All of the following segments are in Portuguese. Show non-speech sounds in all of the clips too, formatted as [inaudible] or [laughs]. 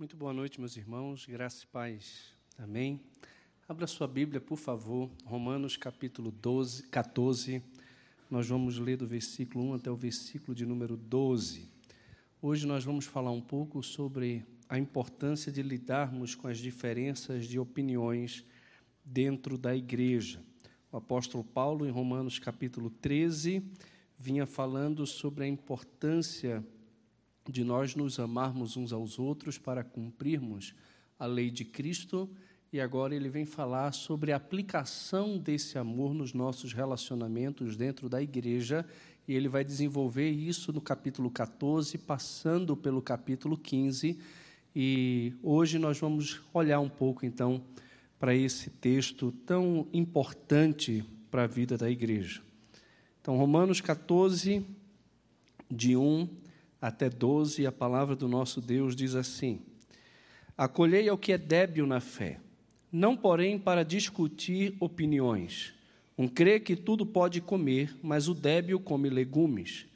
Muito boa noite, meus irmãos, graça e paz. Amém. Abra sua Bíblia, por favor, Romanos capítulo 12, 14. Nós vamos ler do versículo 1 até o versículo de número 12. Hoje nós vamos falar um pouco sobre a importância de lidarmos com as diferenças de opiniões dentro da igreja. O apóstolo Paulo, em Romanos capítulo 13, vinha falando sobre a importância de nós nos amarmos uns aos outros para cumprirmos a lei de Cristo, e agora ele vem falar sobre a aplicação desse amor nos nossos relacionamentos dentro da igreja, e ele vai desenvolver isso no capítulo 14, passando pelo capítulo 15, e hoje nós vamos olhar um pouco então para esse texto tão importante para a vida da igreja. Então, Romanos 14, de 1 até 12, a palavra do nosso Deus diz assim: Acolhei ao que é débil na fé, não porém para discutir opiniões. Um crê que tudo pode comer, mas o débil come legumes.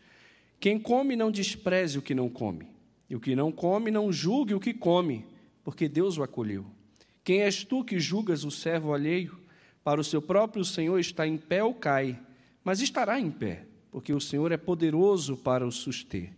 Quem come não despreze o que não come, e o que não come não julgue o que come, porque Deus o acolheu. Quem és tu que julgas o servo alheio? Para o seu próprio Senhor está em pé ou cai, mas estará em pé, porque o Senhor é poderoso para o suster.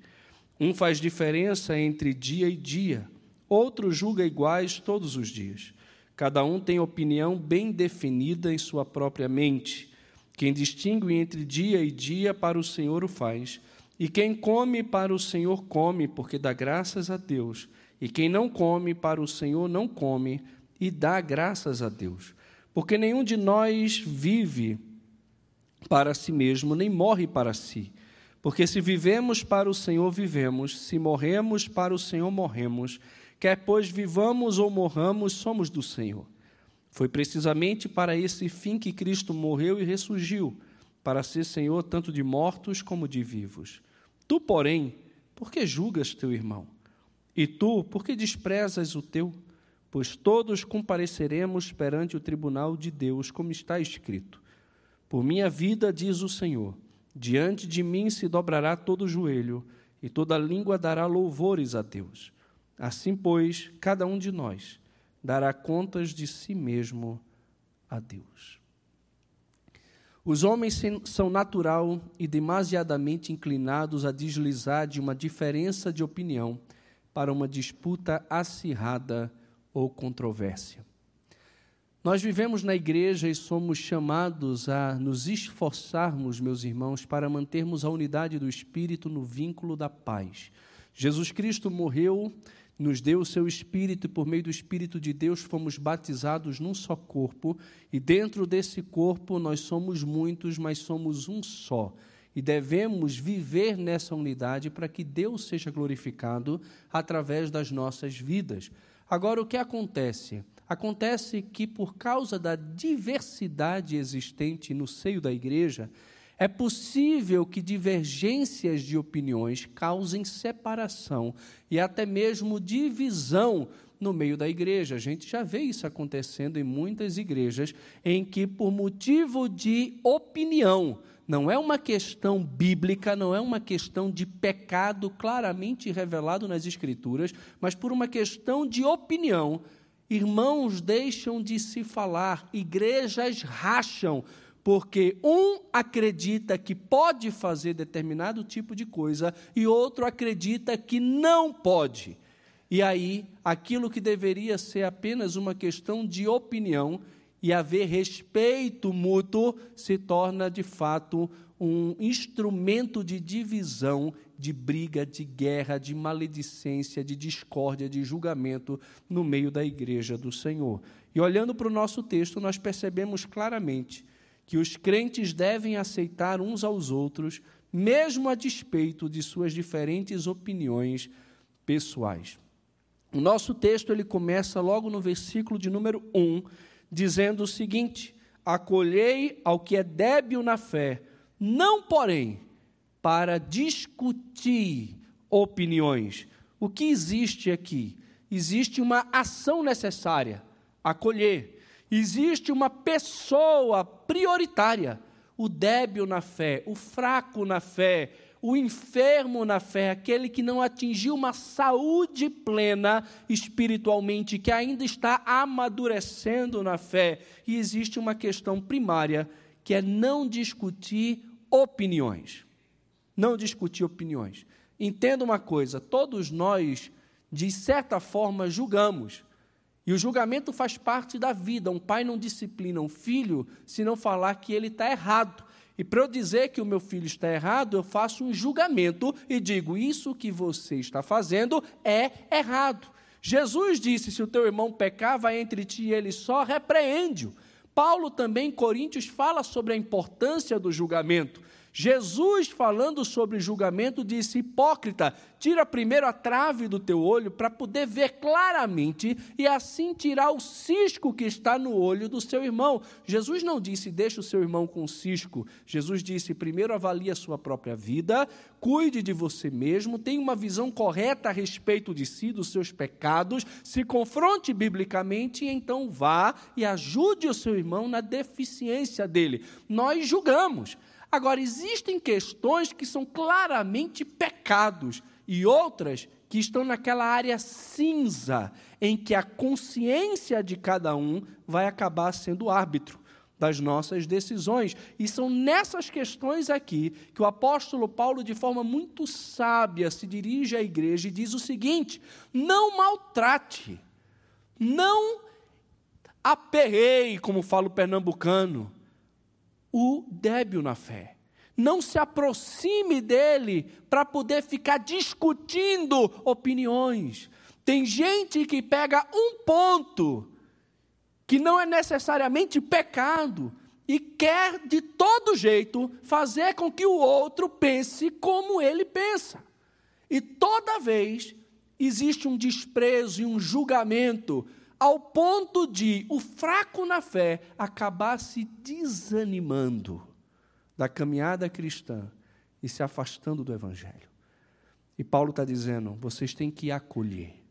Um faz diferença entre dia e dia, outro julga iguais todos os dias. Cada um tem opinião bem definida em sua própria mente. Quem distingue entre dia e dia para o Senhor o faz. E quem come para o Senhor come, porque dá graças a Deus. E quem não come para o Senhor não come e dá graças a Deus. Porque nenhum de nós vive para si mesmo, nem morre para si. Porque se vivemos para o Senhor, vivemos, se morremos para o Senhor, morremos. Quer pois vivamos ou morramos, somos do Senhor. Foi precisamente para esse fim que Cristo morreu e ressurgiu, para ser Senhor tanto de mortos como de vivos. Tu, porém, por que julgas teu irmão? E tu, por que desprezas o teu? Pois todos compareceremos perante o tribunal de Deus, como está escrito. Por minha vida, diz o Senhor Diante de mim se dobrará todo joelho, e toda língua dará louvores a Deus. Assim, pois, cada um de nós dará contas de si mesmo a Deus. Os homens são natural e demasiadamente inclinados a deslizar de uma diferença de opinião para uma disputa acirrada ou controvérsia. Nós vivemos na igreja e somos chamados a nos esforçarmos, meus irmãos, para mantermos a unidade do Espírito no vínculo da paz. Jesus Cristo morreu, nos deu o seu Espírito e, por meio do Espírito de Deus, fomos batizados num só corpo, e dentro desse corpo nós somos muitos, mas somos um só. E devemos viver nessa unidade para que Deus seja glorificado através das nossas vidas. Agora, o que acontece? Acontece que, por causa da diversidade existente no seio da igreja, é possível que divergências de opiniões causem separação e até mesmo divisão no meio da igreja. A gente já vê isso acontecendo em muitas igrejas, em que, por motivo de opinião, não é uma questão bíblica, não é uma questão de pecado claramente revelado nas Escrituras, mas por uma questão de opinião, Irmãos deixam de se falar, igrejas racham, porque um acredita que pode fazer determinado tipo de coisa e outro acredita que não pode. E aí, aquilo que deveria ser apenas uma questão de opinião e haver respeito mútuo se torna de fato um instrumento de divisão de briga, de guerra, de maledicência, de discórdia, de julgamento no meio da igreja do Senhor. E olhando para o nosso texto, nós percebemos claramente que os crentes devem aceitar uns aos outros, mesmo a despeito de suas diferentes opiniões pessoais. O nosso texto ele começa logo no versículo de número 1, dizendo o seguinte: Acolhei ao que é débil na fé, não, porém, para discutir opiniões. O que existe aqui? Existe uma ação necessária, acolher. Existe uma pessoa prioritária, o débil na fé, o fraco na fé, o enfermo na fé, aquele que não atingiu uma saúde plena espiritualmente, que ainda está amadurecendo na fé. E existe uma questão primária, que é não discutir opiniões. Não discutir opiniões. Entenda uma coisa: todos nós, de certa forma, julgamos. E o julgamento faz parte da vida. Um pai não disciplina um filho se não falar que ele está errado. E para eu dizer que o meu filho está errado, eu faço um julgamento e digo: Isso que você está fazendo é errado. Jesus disse: Se o teu irmão pecar, vai entre ti e ele só, repreende-o. Paulo também, em Coríntios, fala sobre a importância do julgamento. Jesus, falando sobre julgamento, disse: Hipócrita, tira primeiro a trave do teu olho para poder ver claramente e assim tirar o cisco que está no olho do seu irmão. Jesus não disse: Deixa o seu irmão com cisco. Jesus disse: Primeiro avalie a sua própria vida, cuide de você mesmo, tenha uma visão correta a respeito de si, dos seus pecados, se confronte biblicamente e então vá e ajude o seu irmão na deficiência dele. Nós julgamos. Agora, existem questões que são claramente pecados e outras que estão naquela área cinza, em que a consciência de cada um vai acabar sendo árbitro das nossas decisões. E são nessas questões aqui que o apóstolo Paulo, de forma muito sábia, se dirige à igreja e diz o seguinte: não maltrate, não aperreie, como fala o pernambucano, o débil na fé. Não se aproxime dele para poder ficar discutindo opiniões. Tem gente que pega um ponto que não é necessariamente pecado e quer de todo jeito fazer com que o outro pense como ele pensa. E toda vez existe um desprezo e um julgamento ao ponto de o fraco na fé acabar se desanimando da caminhada cristã e se afastando do Evangelho. E Paulo está dizendo: vocês têm que acolher.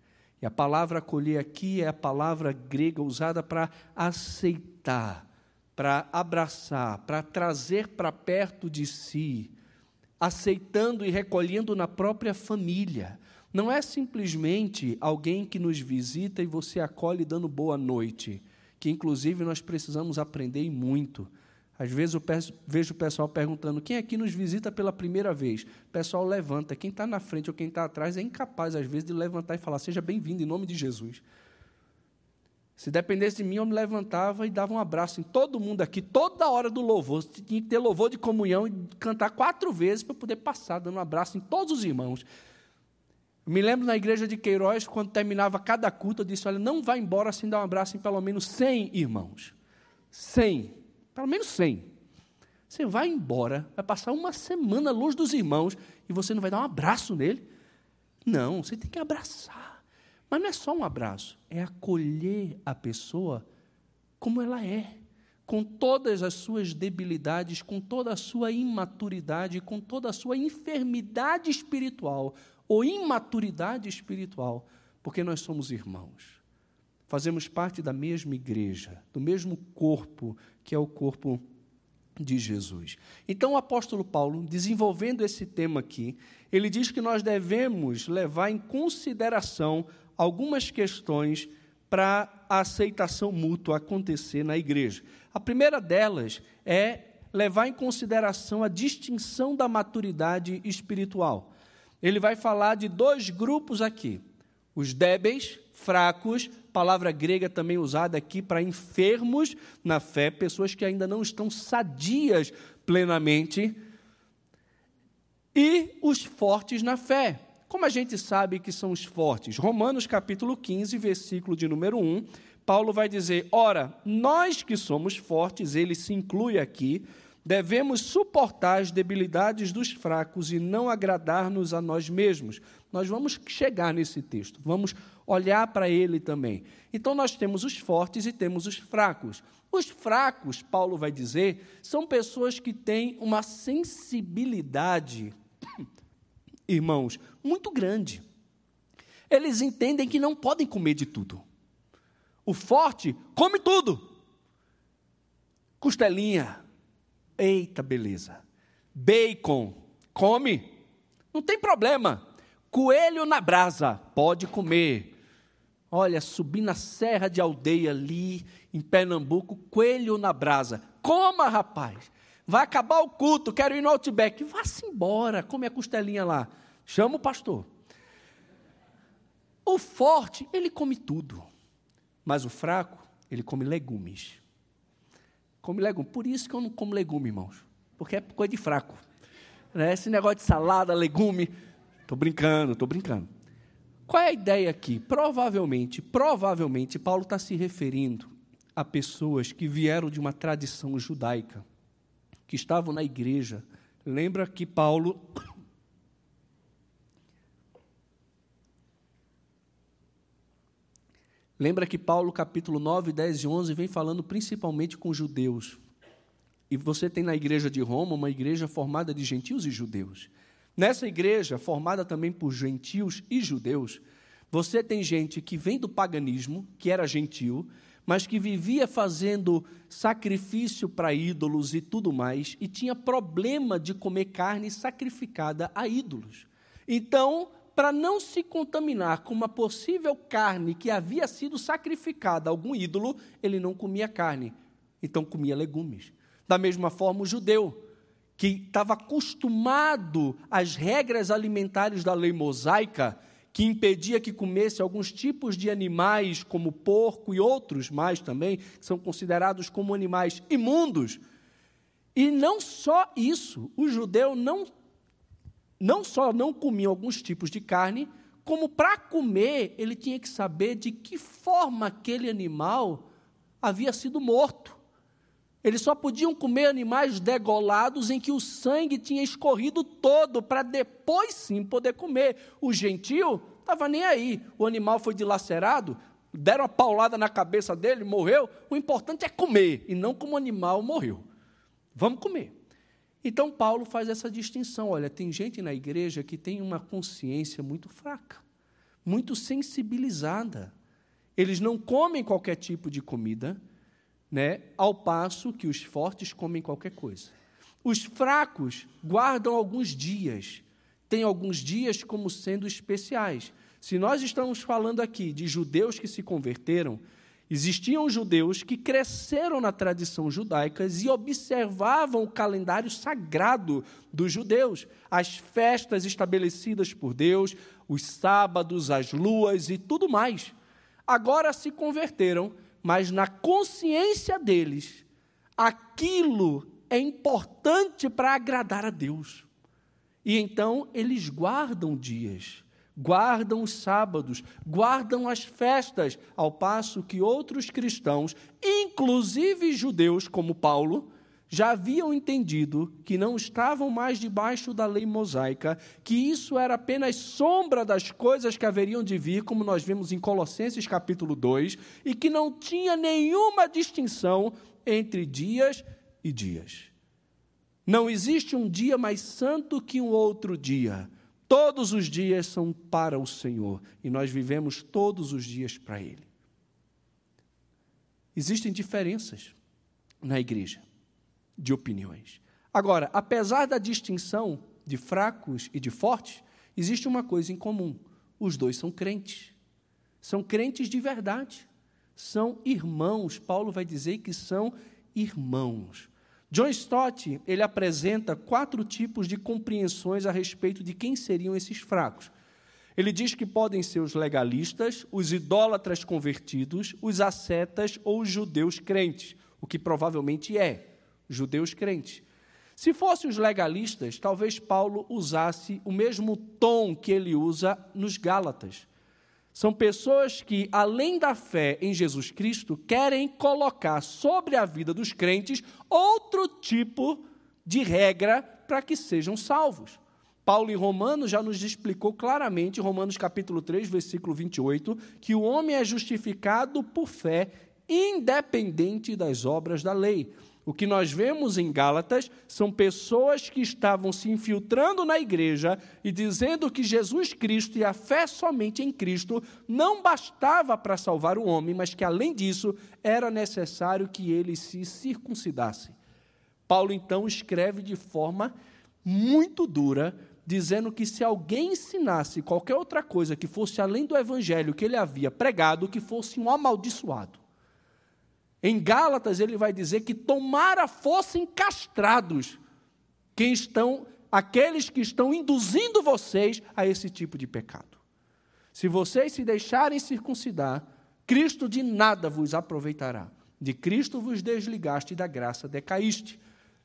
E a palavra acolher aqui é a palavra grega usada para aceitar, para abraçar, para trazer para perto de si, aceitando e recolhendo na própria família. Não é simplesmente alguém que nos visita e você acolhe dando boa noite, que inclusive nós precisamos aprender muito. Às vezes eu vejo o pessoal perguntando: quem aqui nos visita pela primeira vez? O pessoal levanta. Quem está na frente ou quem está atrás é incapaz, às vezes, de levantar e falar: seja bem-vindo em nome de Jesus. Se dependesse de mim, eu me levantava e dava um abraço em todo mundo aqui, toda hora do louvor. Tinha que ter louvor de comunhão e cantar quatro vezes para poder passar, dando um abraço em todos os irmãos. Me lembro na igreja de Queiroz, quando terminava cada culto, eu disse: Olha, não vá embora sem dar um abraço em pelo menos 100 irmãos. 100. Pelo menos 100. Você vai embora, vai passar uma semana longe dos irmãos e você não vai dar um abraço nele? Não, você tem que abraçar. Mas não é só um abraço, é acolher a pessoa como ela é, com todas as suas debilidades, com toda a sua imaturidade, com toda a sua enfermidade espiritual ou imaturidade espiritual, porque nós somos irmãos. Fazemos parte da mesma igreja, do mesmo corpo, que é o corpo de Jesus. Então, o apóstolo Paulo, desenvolvendo esse tema aqui, ele diz que nós devemos levar em consideração algumas questões para a aceitação mútua acontecer na igreja. A primeira delas é levar em consideração a distinção da maturidade espiritual ele vai falar de dois grupos aqui: os débeis, fracos, palavra grega também usada aqui para enfermos na fé, pessoas que ainda não estão sadias plenamente, e os fortes na fé. Como a gente sabe que são os fortes? Romanos capítulo 15, versículo de número 1, Paulo vai dizer: Ora, nós que somos fortes, ele se inclui aqui, Devemos suportar as debilidades dos fracos e não agradar-nos a nós mesmos. Nós vamos chegar nesse texto, vamos olhar para ele também. Então, nós temos os fortes e temos os fracos. Os fracos, Paulo vai dizer, são pessoas que têm uma sensibilidade, [coughs] irmãos, muito grande. Eles entendem que não podem comer de tudo. O forte come tudo. Costelinha, Eita, beleza. Bacon, come. Não tem problema. Coelho na brasa, pode comer. Olha, subir na serra de aldeia ali, em Pernambuco, coelho na brasa. Coma, rapaz. Vai acabar o culto, quero ir no Outback. Vá-se embora, come a costelinha lá. Chama o pastor. O forte, ele come tudo. Mas o fraco, ele come legumes. Come legumes. Por isso que eu não como legume, irmãos. Porque é coisa de fraco. Né? Esse negócio de salada, legume. Estou brincando, estou brincando. Qual é a ideia aqui? Provavelmente, provavelmente, Paulo está se referindo a pessoas que vieram de uma tradição judaica, que estavam na igreja. Lembra que Paulo. Lembra que Paulo, capítulo 9, 10 e 11, vem falando principalmente com judeus. E você tem na igreja de Roma uma igreja formada de gentios e judeus. Nessa igreja, formada também por gentios e judeus, você tem gente que vem do paganismo, que era gentil, mas que vivia fazendo sacrifício para ídolos e tudo mais, e tinha problema de comer carne sacrificada a ídolos. Então, para não se contaminar com uma possível carne que havia sido sacrificada a algum ídolo, ele não comia carne, então comia legumes. Da mesma forma, o judeu que estava acostumado às regras alimentares da lei mosaica, que impedia que comesse alguns tipos de animais, como porco e outros mais também, que são considerados como animais imundos. E não só isso, o judeu não, não só não comia alguns tipos de carne, como para comer ele tinha que saber de que forma aquele animal havia sido morto. Eles só podiam comer animais degolados em que o sangue tinha escorrido todo, para depois sim poder comer. O gentil estava nem aí. O animal foi dilacerado, deram uma paulada na cabeça dele, morreu. O importante é comer, e não como o animal morreu. Vamos comer. Então Paulo faz essa distinção. Olha, tem gente na igreja que tem uma consciência muito fraca, muito sensibilizada. Eles não comem qualquer tipo de comida né? ao passo que os fortes comem qualquer coisa. Os fracos guardam alguns dias, têm alguns dias como sendo especiais. Se nós estamos falando aqui de judeus que se converteram, existiam judeus que cresceram na tradição judaica e observavam o calendário sagrado dos judeus, as festas estabelecidas por Deus, os sábados, as luas e tudo mais. Agora se converteram mas na consciência deles, aquilo é importante para agradar a Deus. E então eles guardam dias, guardam os sábados, guardam as festas, ao passo que outros cristãos, inclusive judeus como Paulo, já haviam entendido que não estavam mais debaixo da lei mosaica, que isso era apenas sombra das coisas que haveriam de vir, como nós vemos em Colossenses capítulo 2, e que não tinha nenhuma distinção entre dias e dias. Não existe um dia mais santo que um outro dia. Todos os dias são para o Senhor e nós vivemos todos os dias para Ele. Existem diferenças na igreja de opiniões. Agora, apesar da distinção de fracos e de fortes, existe uma coisa em comum: os dois são crentes. São crentes de verdade. São irmãos. Paulo vai dizer que são irmãos. John Stott, ele apresenta quatro tipos de compreensões a respeito de quem seriam esses fracos. Ele diz que podem ser os legalistas, os idólatras convertidos, os ascetas ou os judeus crentes, o que provavelmente é judeus crentes. Se fossem os legalistas, talvez Paulo usasse o mesmo tom que ele usa nos Gálatas. São pessoas que, além da fé em Jesus Cristo, querem colocar sobre a vida dos crentes outro tipo de regra para que sejam salvos. Paulo em Romanos já nos explicou claramente, Romanos capítulo 3, versículo 28, que o homem é justificado por fé, independente das obras da lei. O que nós vemos em Gálatas são pessoas que estavam se infiltrando na igreja e dizendo que Jesus Cristo e a fé somente em Cristo não bastava para salvar o homem, mas que além disso era necessário que ele se circuncidasse. Paulo então escreve de forma muito dura dizendo que se alguém ensinasse qualquer outra coisa que fosse além do evangelho que ele havia pregado, que fosse um amaldiçoado. Em Gálatas ele vai dizer que tomara fossem castrados quem estão aqueles que estão induzindo vocês a esse tipo de pecado. Se vocês se deixarem circuncidar, Cristo de nada vos aproveitará. De Cristo vos desligaste e da graça decaíste.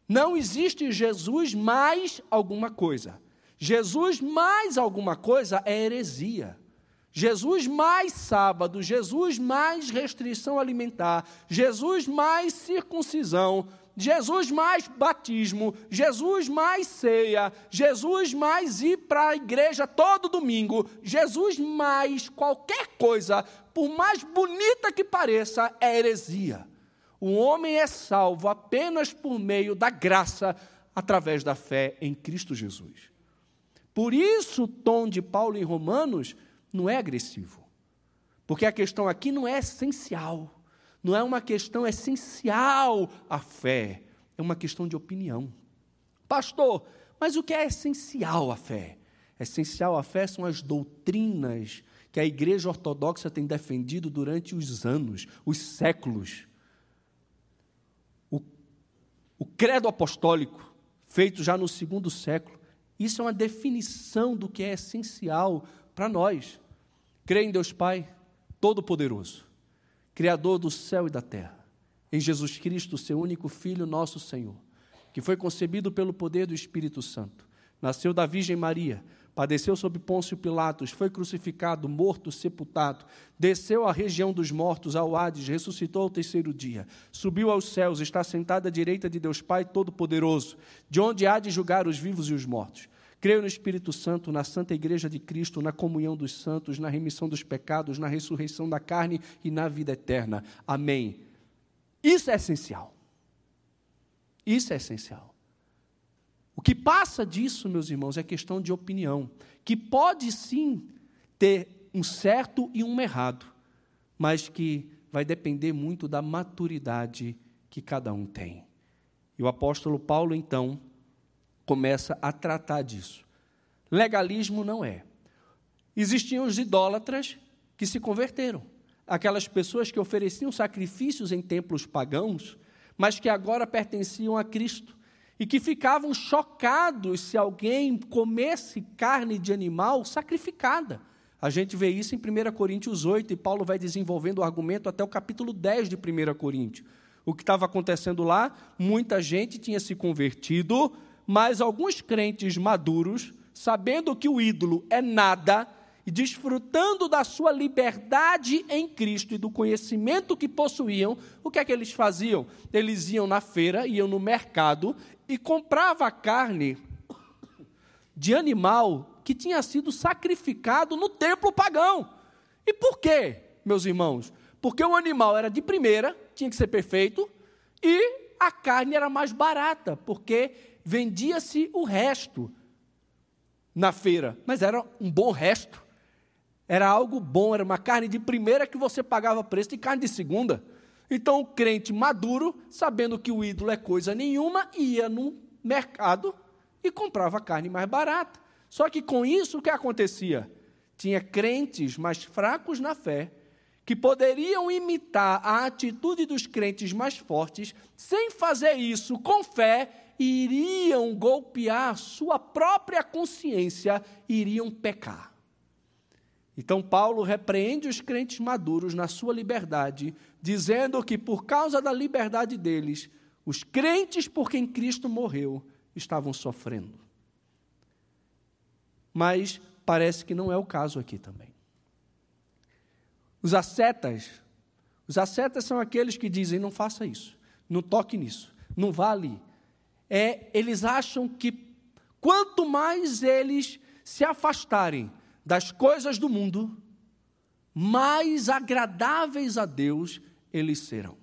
Não existe Jesus mais alguma coisa. Jesus mais alguma coisa é heresia. Jesus mais sábado, Jesus mais restrição alimentar, Jesus mais circuncisão, Jesus mais batismo, Jesus mais ceia, Jesus mais ir para a igreja todo domingo, Jesus mais qualquer coisa, por mais bonita que pareça, é heresia. O homem é salvo apenas por meio da graça, através da fé em Cristo Jesus. Por isso, o tom de Paulo em Romanos não é agressivo. Porque a questão aqui não é essencial. Não é uma questão essencial a fé. É uma questão de opinião. Pastor, mas o que é essencial a fé? Essencial a fé são as doutrinas que a Igreja Ortodoxa tem defendido durante os anos, os séculos. O, o credo apostólico, feito já no segundo século, isso é uma definição do que é essencial para nós. Crê em Deus Pai, Todo-Poderoso, Criador do céu e da terra, em Jesus Cristo, seu único Filho, nosso Senhor, que foi concebido pelo poder do Espírito Santo, nasceu da Virgem Maria, padeceu sob Pôncio Pilatos, foi crucificado, morto, sepultado, desceu à região dos mortos, ao Hades, ressuscitou ao terceiro dia, subiu aos céus, está sentado à direita de Deus Pai Todo-Poderoso, de onde há de julgar os vivos e os mortos. Creio no Espírito Santo, na Santa Igreja de Cristo, na comunhão dos santos, na remissão dos pecados, na ressurreição da carne e na vida eterna. Amém. Isso é essencial. Isso é essencial. O que passa disso, meus irmãos, é questão de opinião, que pode sim ter um certo e um errado, mas que vai depender muito da maturidade que cada um tem. E o apóstolo Paulo, então, começa a tratar disso. Legalismo não é. Existiam os idólatras que se converteram. Aquelas pessoas que ofereciam sacrifícios em templos pagãos, mas que agora pertenciam a Cristo e que ficavam chocados se alguém comesse carne de animal sacrificada. A gente vê isso em 1 Coríntios 8, e Paulo vai desenvolvendo o argumento até o capítulo 10 de 1 Coríntios. O que estava acontecendo lá? Muita gente tinha se convertido, mas alguns crentes maduros, sabendo que o ídolo é nada, e desfrutando da sua liberdade em Cristo e do conhecimento que possuíam, o que é que eles faziam? Eles iam na feira, iam no mercado e compravam carne de animal que tinha sido sacrificado no templo pagão. E por quê, meus irmãos? Porque o animal era de primeira, tinha que ser perfeito, e a carne era mais barata, porque vendia-se o resto na feira, mas era um bom resto. Era algo bom, era uma carne de primeira que você pagava preço de carne de segunda. Então o crente maduro, sabendo que o ídolo é coisa nenhuma, ia no mercado e comprava carne mais barata. Só que com isso o que acontecia? Tinha crentes mais fracos na fé, que poderiam imitar a atitude dos crentes mais fortes, sem fazer isso com fé iriam golpear sua própria consciência, iriam pecar. Então, Paulo repreende os crentes maduros na sua liberdade, dizendo que por causa da liberdade deles, os crentes por quem Cristo morreu estavam sofrendo. Mas parece que não é o caso aqui também. Os ascetas, os ascetas são aqueles que dizem: não faça isso, não toque nisso, não vá ali, é, eles acham que quanto mais eles se afastarem das coisas do mundo, mais agradáveis a Deus eles serão,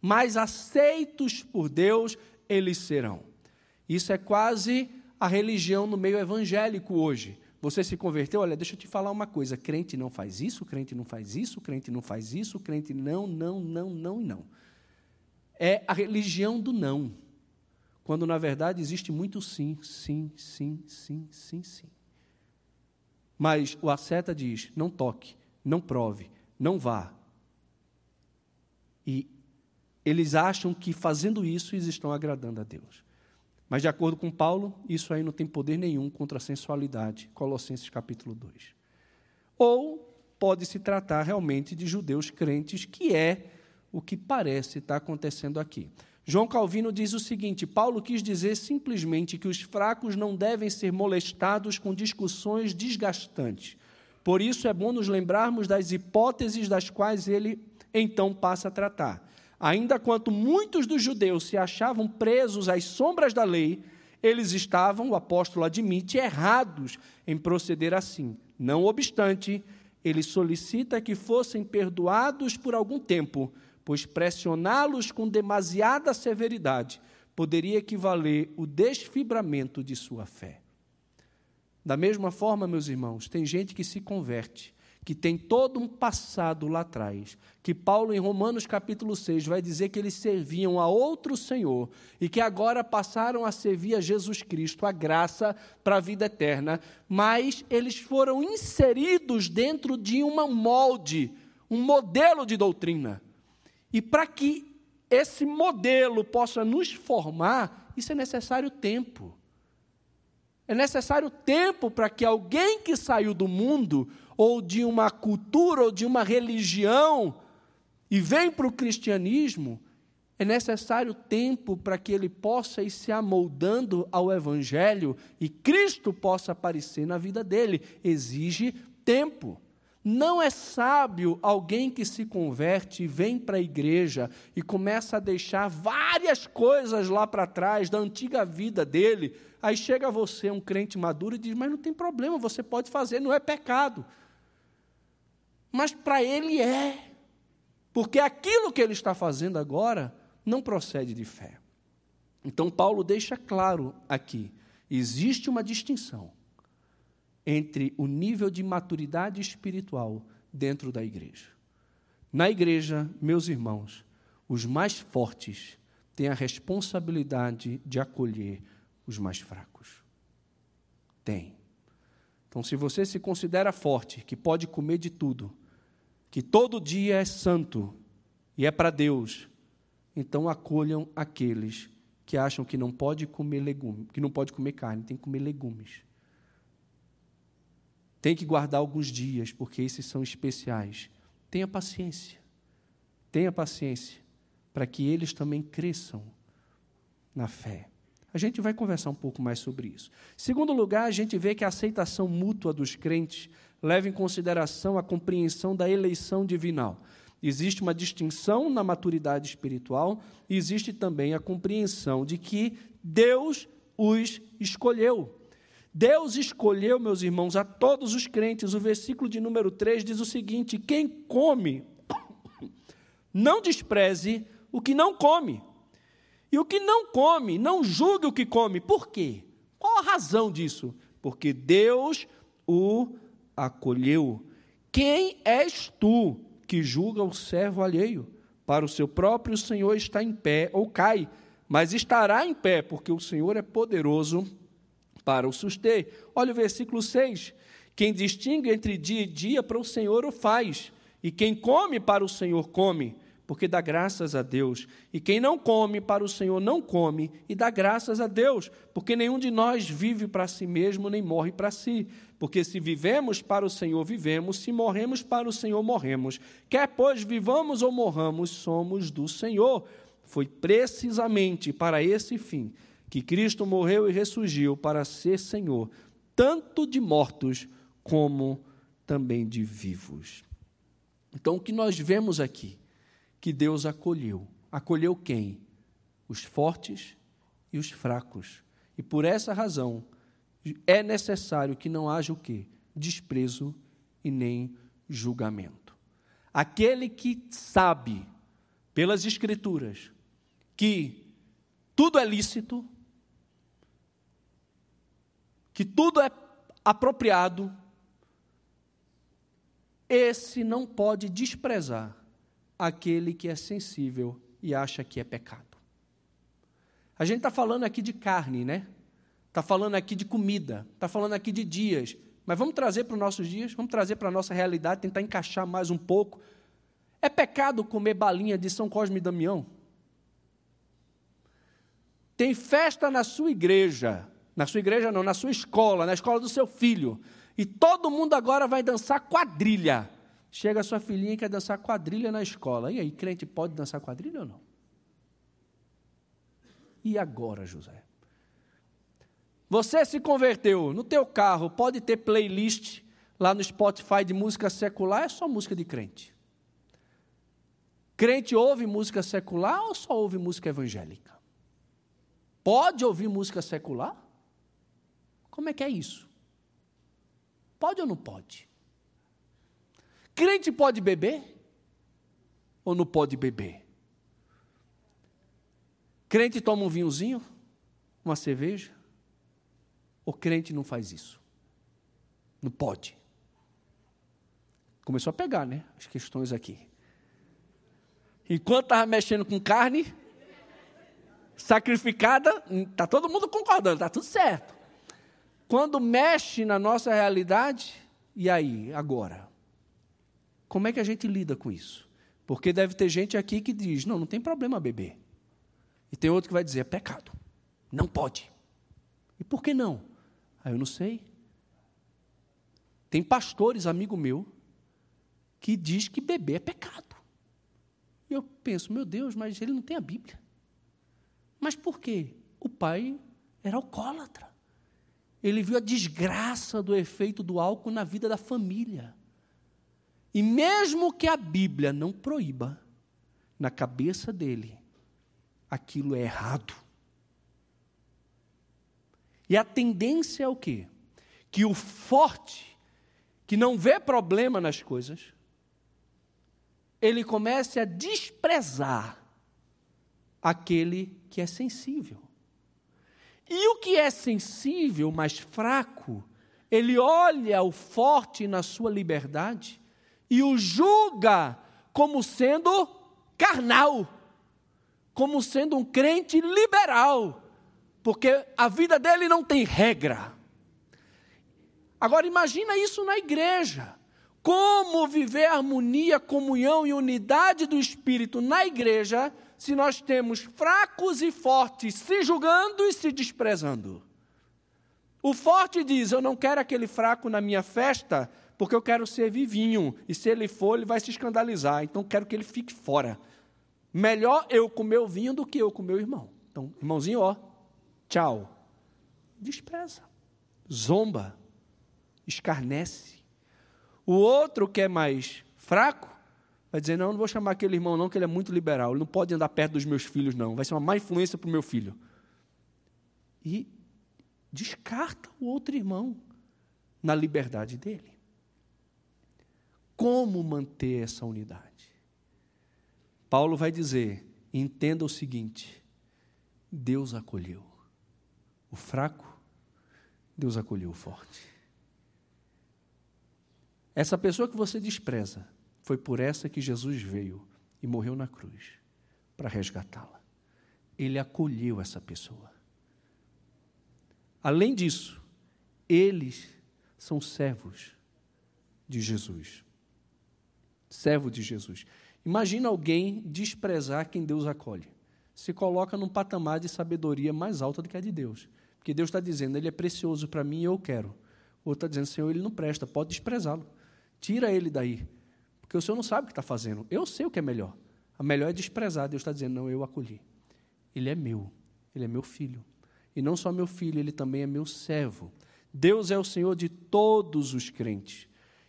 mais aceitos por Deus eles serão. Isso é quase a religião no meio evangélico hoje. Você se converteu? Olha, deixa eu te falar uma coisa: crente não faz isso, crente não faz isso, crente não faz isso, crente não, não, não, não e não. É a religião do não. Quando na verdade existe muito sim, sim, sim, sim, sim, sim. Mas o asceta diz: não toque, não prove, não vá. E eles acham que fazendo isso eles estão agradando a Deus. Mas de acordo com Paulo, isso aí não tem poder nenhum contra a sensualidade. Colossenses capítulo 2. Ou pode se tratar realmente de judeus crentes, que é o que parece estar acontecendo aqui. João Calvino diz o seguinte: Paulo quis dizer simplesmente que os fracos não devem ser molestados com discussões desgastantes. Por isso é bom nos lembrarmos das hipóteses das quais ele então passa a tratar. Ainda quanto muitos dos judeus se achavam presos às sombras da lei, eles estavam, o apóstolo admite, errados em proceder assim. Não obstante, ele solicita que fossem perdoados por algum tempo, pois pressioná-los com demasiada severidade poderia equivaler o desfibramento de sua fé. Da mesma forma, meus irmãos, tem gente que se converte que tem todo um passado lá atrás, que Paulo, em Romanos capítulo 6, vai dizer que eles serviam a outro Senhor e que agora passaram a servir a Jesus Cristo, a graça para a vida eterna, mas eles foram inseridos dentro de uma molde, um modelo de doutrina. E para que esse modelo possa nos formar, isso é necessário tempo. É necessário tempo para que alguém que saiu do mundo ou de uma cultura ou de uma religião e vem para o cristianismo, é necessário tempo para que ele possa ir se amoldando ao Evangelho e Cristo possa aparecer na vida dele. Exige tempo. Não é sábio alguém que se converte e vem para a igreja e começa a deixar várias coisas lá para trás da antiga vida dele. Aí chega você, um crente maduro, e diz: Mas não tem problema, você pode fazer, não é pecado. Mas para ele é. Porque aquilo que ele está fazendo agora não procede de fé. Então, Paulo deixa claro aqui: existe uma distinção entre o nível de maturidade espiritual dentro da igreja. Na igreja, meus irmãos, os mais fortes têm a responsabilidade de acolher os mais fracos. Tem. Então, se você se considera forte, que pode comer de tudo, que todo dia é santo e é para Deus, então acolham aqueles que acham que não pode comer legumes, que não pode comer carne, tem que comer legumes. Tem que guardar alguns dias, porque esses são especiais. Tenha paciência. Tenha paciência para que eles também cresçam na fé. A gente vai conversar um pouco mais sobre isso. Segundo lugar, a gente vê que a aceitação mútua dos crentes leva em consideração a compreensão da eleição divinal. Existe uma distinção na maturidade espiritual e existe também a compreensão de que Deus os escolheu. Deus escolheu, meus irmãos, a todos os crentes. O versículo de número 3 diz o seguinte: Quem come, [coughs] não despreze o que não come. E o que não come, não julgue o que come. Por quê? Qual a razão disso? Porque Deus o acolheu. Quem és tu que julga o servo alheio? Para o seu próprio Senhor está em pé ou cai, mas estará em pé, porque o Senhor é poderoso para o suster. Olha o versículo 6. Quem distingue entre dia e dia para o Senhor o faz, e quem come para o Senhor come porque dá graças a Deus. E quem não come para o Senhor não come e dá graças a Deus, porque nenhum de nós vive para si mesmo nem morre para si. Porque se vivemos para o Senhor, vivemos, se morremos para o Senhor, morremos. Quer pois vivamos ou morramos, somos do Senhor. Foi precisamente para esse fim que Cristo morreu e ressurgiu para ser Senhor, tanto de mortos como também de vivos. Então, o que nós vemos aqui que Deus acolheu. Acolheu quem? Os fortes e os fracos. E por essa razão é necessário que não haja o quê? Desprezo e nem julgamento. Aquele que sabe pelas escrituras que tudo é lícito, que tudo é apropriado, esse não pode desprezar aquele que é sensível e acha que é pecado. A gente está falando aqui de carne, né? Está falando aqui de comida, está falando aqui de dias. Mas vamos trazer para os nossos dias, vamos trazer para a nossa realidade, tentar encaixar mais um pouco. É pecado comer balinha de São Cosme e Damião? Tem festa na sua igreja, na sua igreja não, na sua escola, na escola do seu filho. E todo mundo agora vai dançar quadrilha. Chega a sua filhinha e quer dançar quadrilha na escola. E aí, crente pode dançar quadrilha ou não? E agora, José? Você se converteu, no teu carro pode ter playlist lá no Spotify de música secular, é só música de crente. Crente ouve música secular ou só ouve música evangélica? Pode ouvir música secular? Como é que é isso? Pode ou não pode? Crente pode beber? Ou não pode beber? Crente toma um vinhozinho? Uma cerveja? O crente não faz isso. Não pode. Começou a pegar, né? As questões aqui. Enquanto estava mexendo com carne, sacrificada, está todo mundo concordando, está tudo certo. Quando mexe na nossa realidade, e aí, agora? Como é que a gente lida com isso? Porque deve ter gente aqui que diz: não, não tem problema beber. E tem outro que vai dizer: é pecado. Não pode. E por que não? Aí eu não sei. Tem pastores, amigo meu, que diz que beber é pecado. E eu penso, meu Deus, mas ele não tem a Bíblia. Mas por quê? O pai era alcoólatra. Ele viu a desgraça do efeito do álcool na vida da família. E mesmo que a Bíblia não proíba, na cabeça dele, aquilo é errado. E a tendência é o quê? Que o forte, que não vê problema nas coisas, ele comece a desprezar aquele que é sensível. E o que é sensível, mais fraco, ele olha o forte na sua liberdade e o julga como sendo carnal, como sendo um crente liberal, porque a vida dele não tem regra. Agora imagina isso na igreja. Como viver harmonia, comunhão e unidade do espírito na igreja se nós temos fracos e fortes se julgando e se desprezando? O forte diz: Eu não quero aquele fraco na minha festa, porque eu quero ser vivinho, e se ele for, ele vai se escandalizar, então quero que ele fique fora. Melhor eu comer o vinho do que eu comer o irmão. Então, irmãozinho, ó, Tchau. Despreza, zomba, escarnece. O outro que é mais fraco vai dizer: Não, não vou chamar aquele irmão, não, que ele é muito liberal. Ele não pode andar perto dos meus filhos, não. Vai ser uma má influência para o meu filho. E descarta o outro irmão na liberdade dele. Como manter essa unidade? Paulo vai dizer: entenda o seguinte: Deus acolheu o fraco, Deus acolheu o forte. Essa pessoa que você despreza, foi por essa que Jesus veio e morreu na cruz para resgatá-la. Ele acolheu essa pessoa. Além disso, eles são servos de Jesus. Servo de Jesus. Imagina alguém desprezar quem Deus acolhe. Se coloca num patamar de sabedoria mais alta do que a de Deus. Porque Deus está dizendo, ele é precioso para mim e eu quero. Outro está dizendo, Senhor, ele não presta, pode desprezá-lo. Tira ele daí. Porque o Senhor não sabe o que está fazendo. Eu sei o que é melhor. A melhor é desprezar. Deus está dizendo, não, eu acolhi. Ele é meu. Ele é meu filho. E não só meu filho, ele também é meu servo. Deus é o Senhor de todos os crentes.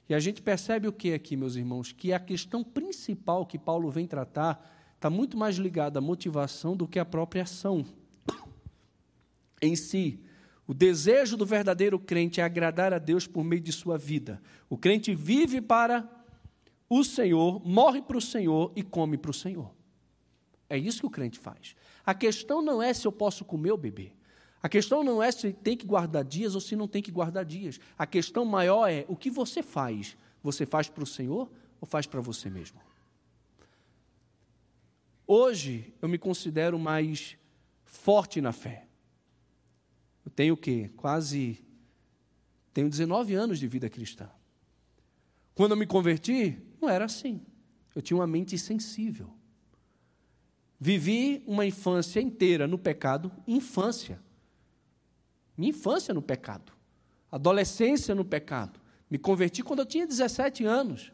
E a gente percebe o que aqui, meus irmãos? Que a questão principal que Paulo vem tratar está muito mais ligada à motivação do que à própria ação em si. O desejo do verdadeiro crente é agradar a Deus por meio de sua vida. O crente vive para o Senhor, morre para o Senhor e come para o Senhor. É isso que o crente faz. A questão não é se eu posso comer ou beber. A questão não é se tem que guardar dias ou se não tem que guardar dias. A questão maior é o que você faz. Você faz para o Senhor ou faz para você mesmo? Hoje eu me considero mais forte na fé. Eu tenho o quê? Quase. Tenho 19 anos de vida cristã. Quando eu me converti, não era assim. Eu tinha uma mente sensível. Vivi uma infância inteira no pecado, infância. Minha infância no pecado. Adolescência no pecado. Me converti quando eu tinha 17 anos.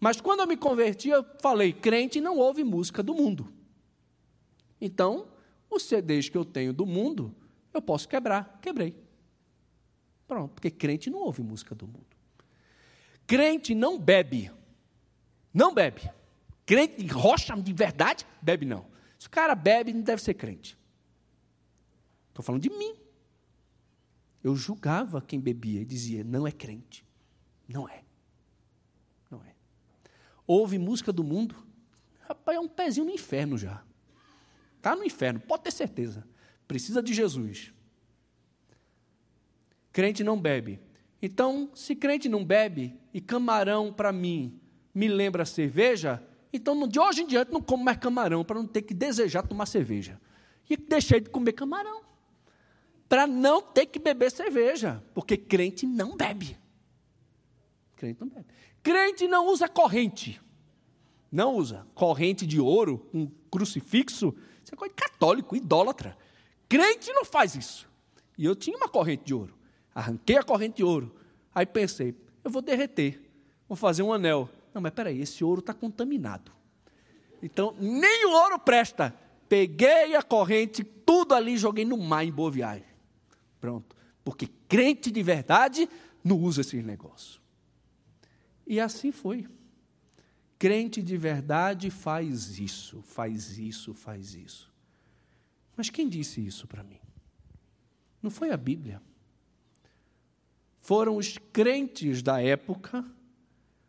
Mas quando eu me converti, eu falei: crente não ouve música do mundo. Então, os CDs que eu tenho do mundo, eu posso quebrar. Quebrei. Pronto, porque crente não ouve música do mundo. Crente não bebe. Não bebe. Crente de rocha de verdade, bebe não. Se o cara bebe, não deve ser crente. Estou falando de mim. Eu julgava quem bebia e dizia, não é crente. Não é. Não é. Ouve música do mundo, rapaz, é um pezinho no inferno já. Está no inferno, pode ter certeza. Precisa de Jesus. Crente não bebe. Então, se crente não bebe e camarão para mim me lembra cerveja, então de hoje em diante não como mais camarão para não ter que desejar tomar cerveja. E deixei de comer camarão para não ter que beber cerveja, porque crente não bebe. Crente não bebe. Crente não usa corrente. Não usa corrente de ouro, um crucifixo. Isso é coisa de católico, idólatra. Crente não faz isso. E eu tinha uma corrente de ouro. Arranquei a corrente de ouro. Aí pensei, eu vou derreter. Vou fazer um anel. Não, mas peraí, esse ouro está contaminado. Então, nem o ouro presta. Peguei a corrente, tudo ali, joguei no mar em boa viagem. Pronto. Porque crente de verdade não usa esses negócios. E assim foi. Crente de verdade faz isso, faz isso, faz isso. Mas quem disse isso para mim? Não foi a Bíblia. Foram os crentes da época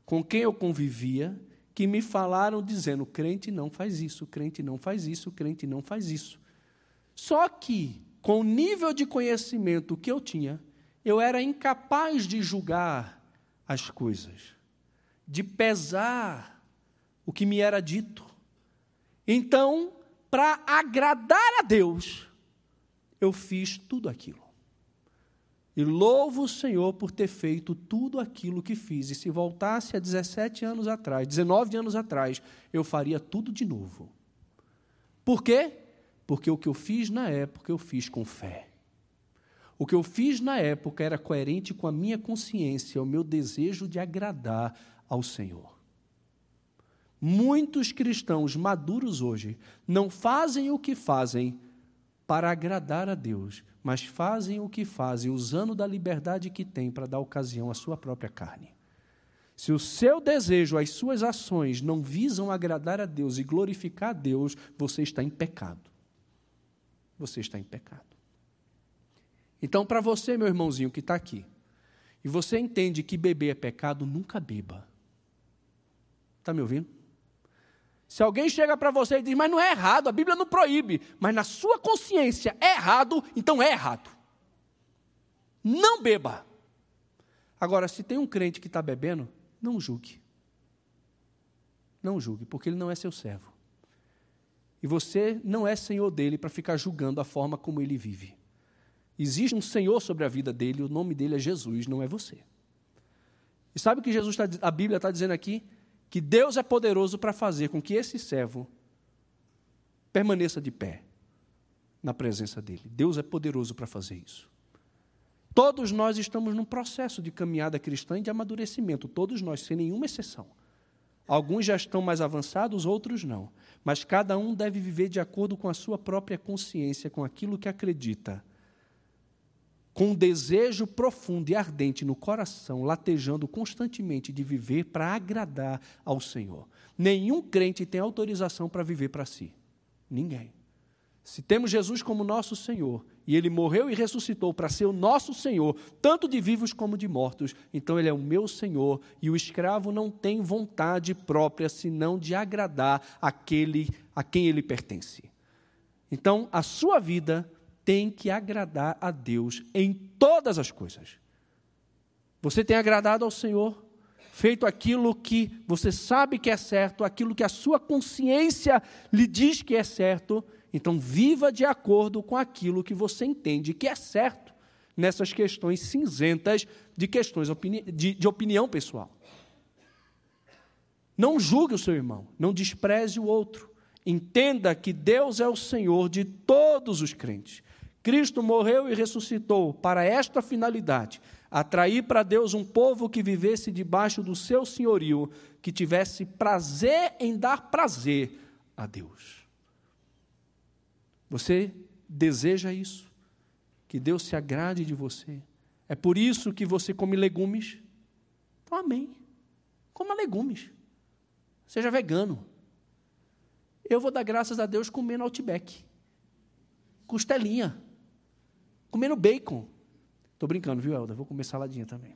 com quem eu convivia que me falaram dizendo: crente não faz isso, crente não faz isso, crente não faz isso. Só que com o nível de conhecimento que eu tinha, eu era incapaz de julgar as coisas, de pesar o que me era dito. Então, para agradar a Deus, eu fiz tudo aquilo. E louvo o Senhor por ter feito tudo aquilo que fiz. E se voltasse a 17 anos atrás, 19 anos atrás, eu faria tudo de novo. Por quê? Porque o que eu fiz na época, eu fiz com fé. O que eu fiz na época era coerente com a minha consciência, o meu desejo de agradar ao Senhor. Muitos cristãos maduros hoje não fazem o que fazem para agradar a Deus, mas fazem o que fazem usando da liberdade que têm para dar ocasião à sua própria carne. Se o seu desejo, as suas ações não visam agradar a Deus e glorificar a Deus, você está em pecado você está em pecado. Então, para você, meu irmãozinho que está aqui, e você entende que beber é pecado, nunca beba. Está me ouvindo? Se alguém chega para você e diz, mas não é errado, a Bíblia não proíbe, mas na sua consciência é errado, então é errado. Não beba. Agora, se tem um crente que está bebendo, não julgue. Não julgue, porque ele não é seu servo. E você não é senhor dele para ficar julgando a forma como ele vive. Existe um senhor sobre a vida dele, o nome dele é Jesus, não é você. E sabe o que Jesus tá, a Bíblia está dizendo aqui? Que Deus é poderoso para fazer com que esse servo permaneça de pé na presença dele. Deus é poderoso para fazer isso. Todos nós estamos num processo de caminhada cristã e de amadurecimento, todos nós, sem nenhuma exceção. Alguns já estão mais avançados, outros não. Mas cada um deve viver de acordo com a sua própria consciência, com aquilo que acredita. Com um desejo profundo e ardente no coração, latejando constantemente de viver para agradar ao Senhor. Nenhum crente tem autorização para viver para si. Ninguém. Se temos Jesus como nosso Senhor, e ele morreu e ressuscitou para ser o nosso Senhor, tanto de vivos como de mortos, então ele é o meu Senhor, e o escravo não tem vontade própria senão de agradar aquele a quem ele pertence. Então, a sua vida tem que agradar a Deus em todas as coisas. Você tem agradado ao Senhor, feito aquilo que você sabe que é certo, aquilo que a sua consciência lhe diz que é certo, Então, viva de acordo com aquilo que você entende que é certo nessas questões cinzentas de questões de, de opinião pessoal. Não julgue o seu irmão, não despreze o outro. Entenda que Deus é o Senhor de todos os crentes. Cristo morreu e ressuscitou para esta finalidade: atrair para Deus um povo que vivesse debaixo do seu senhorio, que tivesse prazer em dar prazer a Deus. Você deseja isso? Que Deus se agrade de você? É por isso que você come legumes? Então, amém. Coma legumes. Seja vegano. Eu vou dar graças a Deus comendo Outback. Costelinha. Comendo bacon. Estou brincando, viu, Helder? Vou comer saladinha também.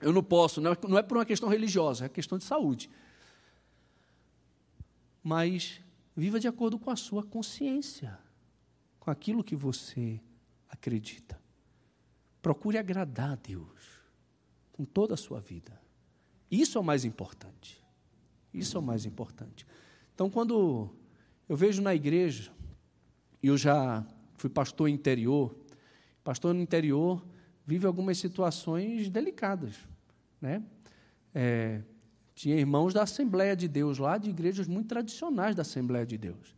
Eu não posso, não é, não é por uma questão religiosa, é questão de saúde. Mas viva de acordo com a sua consciência, com aquilo que você acredita. Procure agradar a Deus com toda a sua vida. Isso é o mais importante. Isso é o mais importante. Então, quando eu vejo na igreja, e eu já fui pastor interior, pastor no interior vive algumas situações delicadas. Né? É, tinha irmãos da Assembleia de Deus lá, de igrejas muito tradicionais da Assembleia de Deus.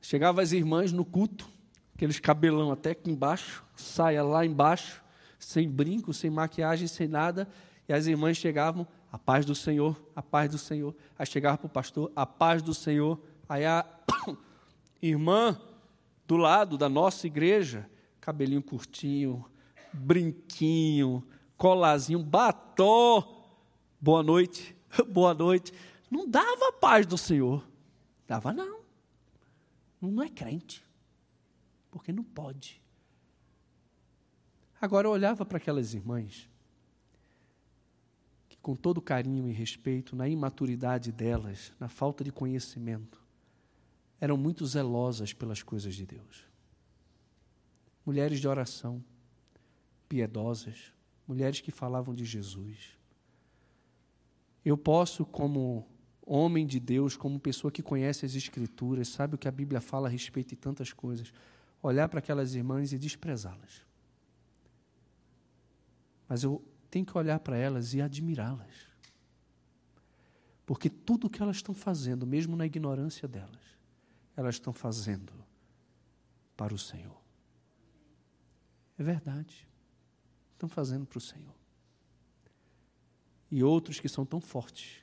Chegavam as irmãs no culto, aqueles cabelão até aqui embaixo, saia lá embaixo, sem brinco, sem maquiagem, sem nada, e as irmãs chegavam, a paz do Senhor, a paz do Senhor. Aí chegava para o pastor, a paz do Senhor. Aí a [coughs] irmã do lado da nossa igreja, cabelinho curtinho, brinquinho, colazinho, batom. Boa noite, [laughs] boa noite. Não dava a paz do Senhor. Dava não. Não é crente. Porque não pode. Agora eu olhava para aquelas irmãs com todo carinho e respeito, na imaturidade delas, na falta de conhecimento, eram muito zelosas pelas coisas de Deus. Mulheres de oração, piedosas, mulheres que falavam de Jesus. Eu posso, como homem de Deus, como pessoa que conhece as Escrituras, sabe o que a Bíblia fala a respeito de tantas coisas, olhar para aquelas irmãs e desprezá-las. Mas eu tem que olhar para elas e admirá-las. Porque tudo o que elas estão fazendo, mesmo na ignorância delas, elas estão fazendo para o Senhor. É verdade. Estão fazendo para o Senhor. E outros que são tão fortes,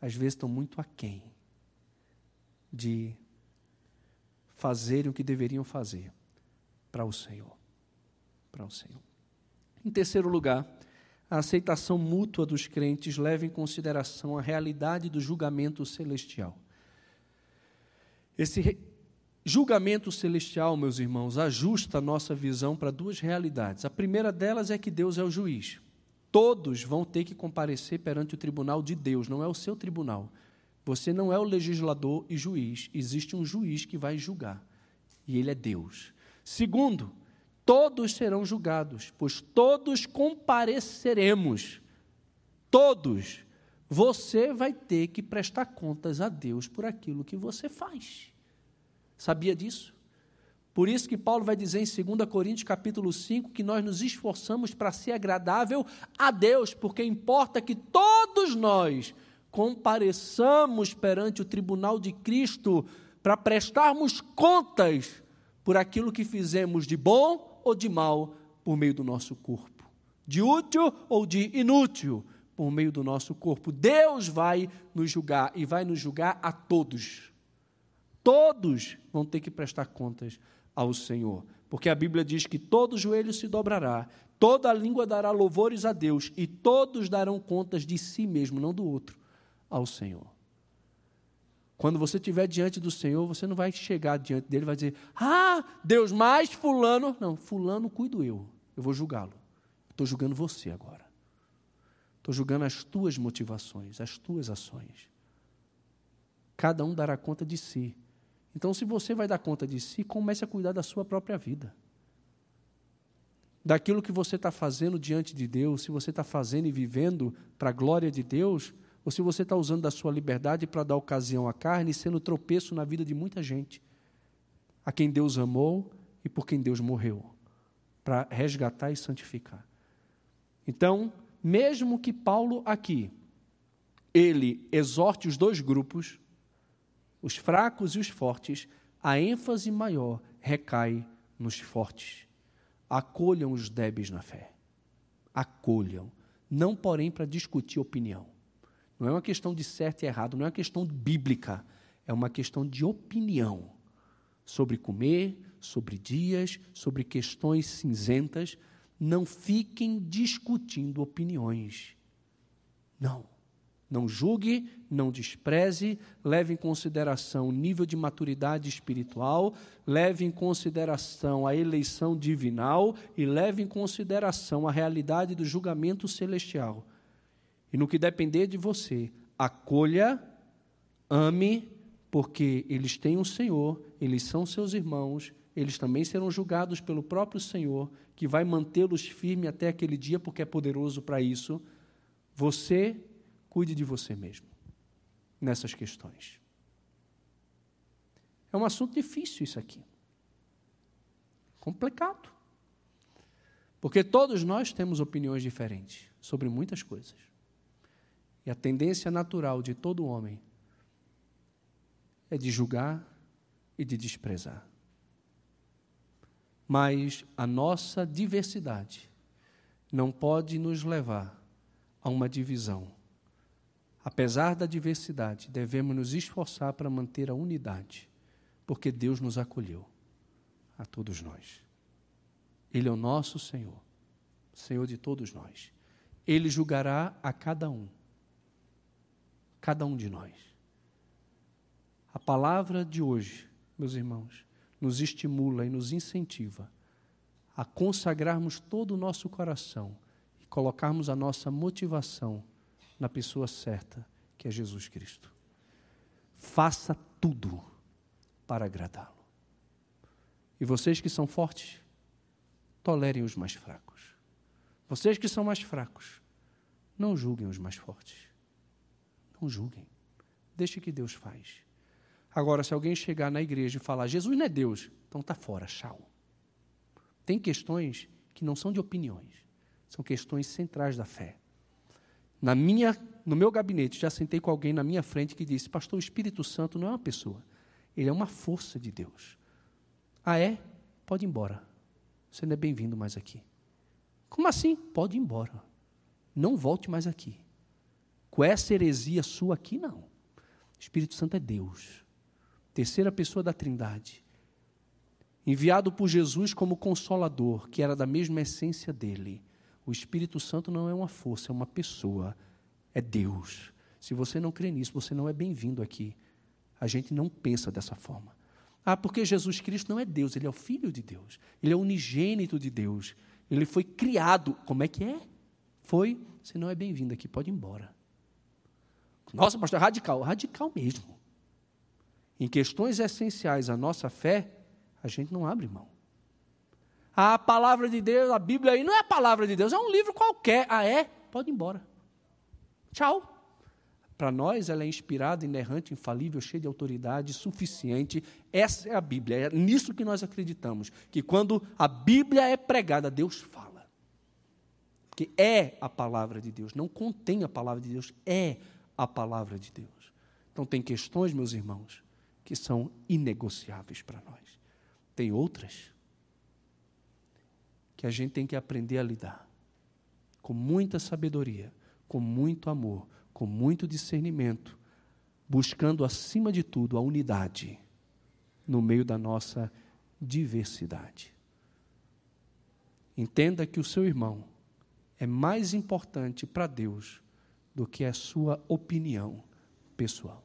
às vezes estão muito aquém de fazerem o que deveriam fazer para o Senhor. Para o Senhor. Em terceiro lugar, a aceitação mútua dos crentes leva em consideração a realidade do julgamento celestial. Esse julgamento celestial, meus irmãos, ajusta a nossa visão para duas realidades. A primeira delas é que Deus é o juiz. Todos vão ter que comparecer perante o tribunal de Deus, não é o seu tribunal. Você não é o legislador e juiz, existe um juiz que vai julgar, e ele é Deus. Segundo, todos serão julgados, pois todos compareceremos. Todos. Você vai ter que prestar contas a Deus por aquilo que você faz. Sabia disso? Por isso que Paulo vai dizer em 2 Coríntios capítulo 5 que nós nos esforçamos para ser agradável a Deus, porque importa que todos nós compareçamos perante o tribunal de Cristo para prestarmos contas por aquilo que fizemos de bom ou de mal por meio do nosso corpo, de útil ou de inútil por meio do nosso corpo. Deus vai nos julgar e vai nos julgar a todos. Todos vão ter que prestar contas ao Senhor, porque a Bíblia diz que todo joelho se dobrará, toda língua dará louvores a Deus e todos darão contas de si mesmo, não do outro, ao Senhor. Quando você estiver diante do Senhor, você não vai chegar diante dele e vai dizer: Ah, Deus, mais Fulano. Não, Fulano cuido eu. Eu vou julgá-lo. Estou julgando você agora. Estou julgando as tuas motivações, as tuas ações. Cada um dará conta de si. Então, se você vai dar conta de si, comece a cuidar da sua própria vida. Daquilo que você está fazendo diante de Deus, se você está fazendo e vivendo para a glória de Deus, ou se você está usando da sua liberdade para dar ocasião à carne, sendo tropeço na vida de muita gente, a quem Deus amou e por quem Deus morreu, para resgatar e santificar. Então, mesmo que Paulo aqui, ele exorte os dois grupos, os fracos e os fortes, a ênfase maior recai nos fortes. Acolham os débeis na fé. Acolham. Não, porém, para discutir opinião. Não é uma questão de certo e errado, não é uma questão bíblica. É uma questão de opinião sobre comer, sobre dias, sobre questões cinzentas. Não fiquem discutindo opiniões. Não. Não julgue, não despreze, leve em consideração o nível de maturidade espiritual, leve em consideração a eleição divinal e leve em consideração a realidade do julgamento celestial. E no que depender de você, acolha, ame, porque eles têm um Senhor, eles são seus irmãos, eles também serão julgados pelo próprio Senhor, que vai mantê-los firmes até aquele dia, porque é poderoso para isso. Você Cuide de você mesmo nessas questões. É um assunto difícil isso aqui. Complicado. Porque todos nós temos opiniões diferentes sobre muitas coisas. E a tendência natural de todo homem é de julgar e de desprezar. Mas a nossa diversidade não pode nos levar a uma divisão Apesar da diversidade, devemos nos esforçar para manter a unidade, porque Deus nos acolheu, a todos nós. Ele é o nosso Senhor, Senhor de todos nós. Ele julgará a cada um, cada um de nós. A palavra de hoje, meus irmãos, nos estimula e nos incentiva a consagrarmos todo o nosso coração e colocarmos a nossa motivação na pessoa certa, que é Jesus Cristo. Faça tudo para agradá-lo. E vocês que são fortes, tolerem os mais fracos. Vocês que são mais fracos, não julguem os mais fortes. Não julguem. Deixe que Deus faz. Agora, se alguém chegar na igreja e falar, Jesus não é Deus, então está fora, tchau. Tem questões que não são de opiniões, são questões centrais da fé. Na minha, no meu gabinete, já sentei com alguém na minha frente que disse: Pastor, o Espírito Santo não é uma pessoa, ele é uma força de Deus. Ah, é? Pode ir embora. Você não é bem-vindo mais aqui. Como assim? Pode ir embora. Não volte mais aqui. Com essa heresia sua aqui, não. O Espírito Santo é Deus. Terceira pessoa da Trindade. Enviado por Jesus como consolador, que era da mesma essência dele. O Espírito Santo não é uma força, é uma pessoa. É Deus. Se você não crê nisso, você não é bem-vindo aqui. A gente não pensa dessa forma. Ah, porque Jesus Cristo não é Deus, ele é o Filho de Deus. Ele é unigênito de Deus. Ele foi criado. Como é que é? Foi. Você não é bem-vindo aqui, pode ir embora. Nossa, pastor, radical. Radical mesmo. Em questões essenciais à nossa fé, a gente não abre mão. A palavra de Deus, a Bíblia aí não é a palavra de Deus, é um livro qualquer. Ah, é? Pode ir embora. Tchau. Para nós, ela é inspirada, inerrante, infalível, cheia de autoridade, suficiente. Essa é a Bíblia. É nisso que nós acreditamos. Que quando a Bíblia é pregada, Deus fala. Que é a palavra de Deus. Não contém a palavra de Deus, é a palavra de Deus. Então, tem questões, meus irmãos, que são inegociáveis para nós. Tem outras que a gente tem que aprender a lidar com muita sabedoria, com muito amor, com muito discernimento, buscando acima de tudo a unidade no meio da nossa diversidade. Entenda que o seu irmão é mais importante para Deus do que a sua opinião pessoal.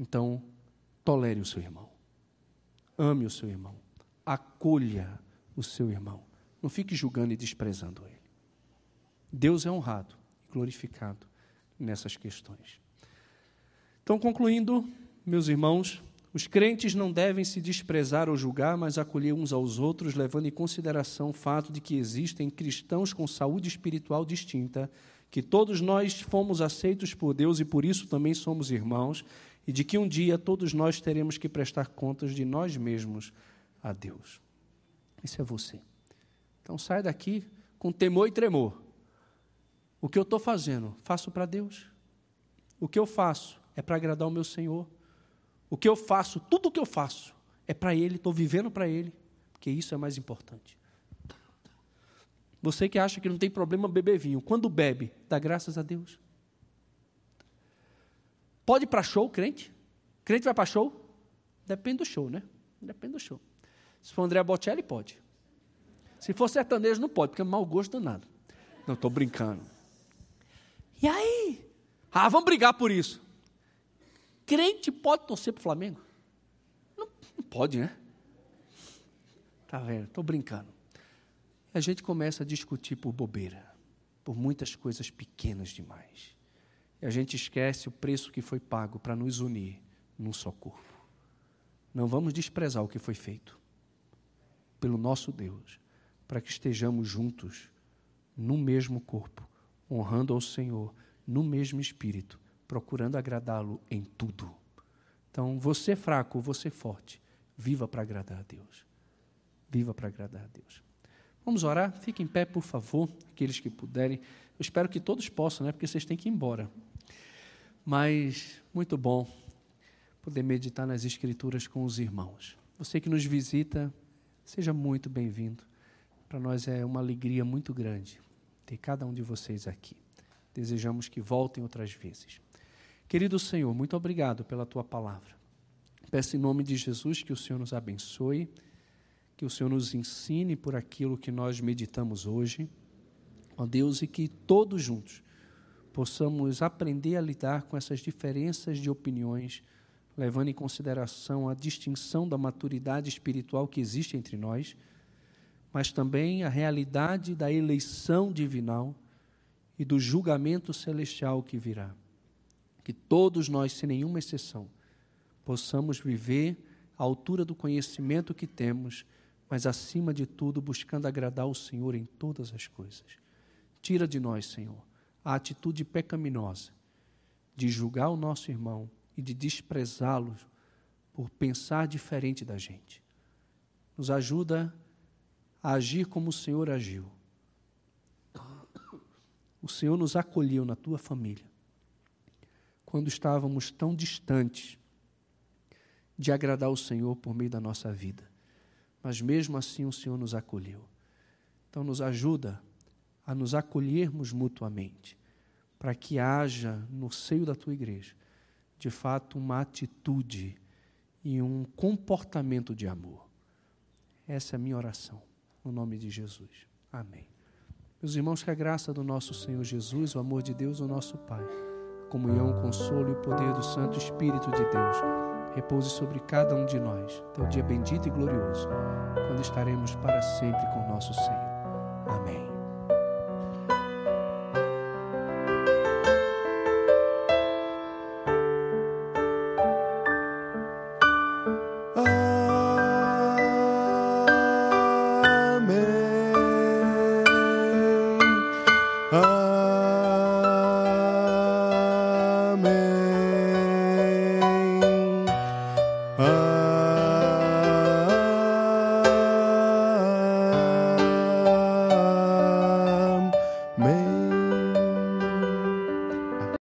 Então, tolere o seu irmão. Ame o seu irmão acolha o seu irmão. Não fique julgando e desprezando ele. Deus é honrado e glorificado nessas questões. Então, concluindo, meus irmãos, os crentes não devem se desprezar ou julgar, mas acolher uns aos outros, levando em consideração o fato de que existem cristãos com saúde espiritual distinta que todos nós fomos aceitos por Deus e por isso também somos irmãos, e de que um dia todos nós teremos que prestar contas de nós mesmos a Deus. Isso é você. Então sai daqui com temor e tremor. O que eu estou fazendo, faço para Deus. O que eu faço é para agradar o meu Senhor. O que eu faço, tudo o que eu faço, é para Ele, estou vivendo para Ele, porque isso é mais importante. Você que acha que não tem problema beber vinho, quando bebe, dá graças a Deus. Pode ir para show, crente? Crente vai para show? Depende do show, né? Depende do show. Se for André Bocelli, pode. Se for sertanejo, não pode, porque é mau gosto danado. Não, estou brincando. E aí? Ah, vamos brigar por isso. Crente pode torcer para o Flamengo? Não, não pode, né? Tá vendo? Estou brincando. A gente começa a discutir por bobeira, por muitas coisas pequenas demais. E a gente esquece o preço que foi pago para nos unir num só corpo. Não vamos desprezar o que foi feito pelo nosso Deus, para que estejamos juntos no mesmo corpo, honrando ao Senhor no mesmo espírito, procurando agradá-lo em tudo. Então, você fraco, você forte, viva para agradar a Deus. Viva para agradar a Deus. Vamos orar? Fiquem em pé, por favor, aqueles que puderem. Eu espero que todos possam, né? Porque vocês têm que ir embora. Mas muito bom poder meditar nas Escrituras com os irmãos. Você que nos visita, seja muito bem-vindo. Para nós é uma alegria muito grande ter cada um de vocês aqui. Desejamos que voltem outras vezes. Querido Senhor, muito obrigado pela tua palavra. Peço em nome de Jesus que o Senhor nos abençoe, que o Senhor nos ensine por aquilo que nós meditamos hoje. Ó Deus, e que todos juntos possamos aprender a lidar com essas diferenças de opiniões, levando em consideração a distinção da maturidade espiritual que existe entre nós, mas também a realidade da eleição divinal e do julgamento celestial que virá. Que todos nós, sem nenhuma exceção, possamos viver à altura do conhecimento que temos, mas acima de tudo buscando agradar o Senhor em todas as coisas. Tira de nós, Senhor, a atitude pecaminosa de julgar o nosso irmão e de desprezá-lo por pensar diferente da gente. Nos ajuda a agir como o Senhor agiu o Senhor nos acolheu na tua família, quando estávamos tão distantes de agradar o Senhor por meio da nossa vida. Mas mesmo assim o Senhor nos acolheu. Então nos ajuda a nos acolhermos mutuamente, para que haja no seio da tua igreja, de fato, uma atitude e um comportamento de amor. Essa é a minha oração, no nome de Jesus. Amém. Meus irmãos, que a graça do nosso Senhor Jesus, o amor de Deus, o nosso Pai, a comunhão, o consolo e o poder do Santo Espírito de Deus repouse sobre cada um de nós, até o dia bendito e glorioso, quando estaremos para sempre com nosso Senhor.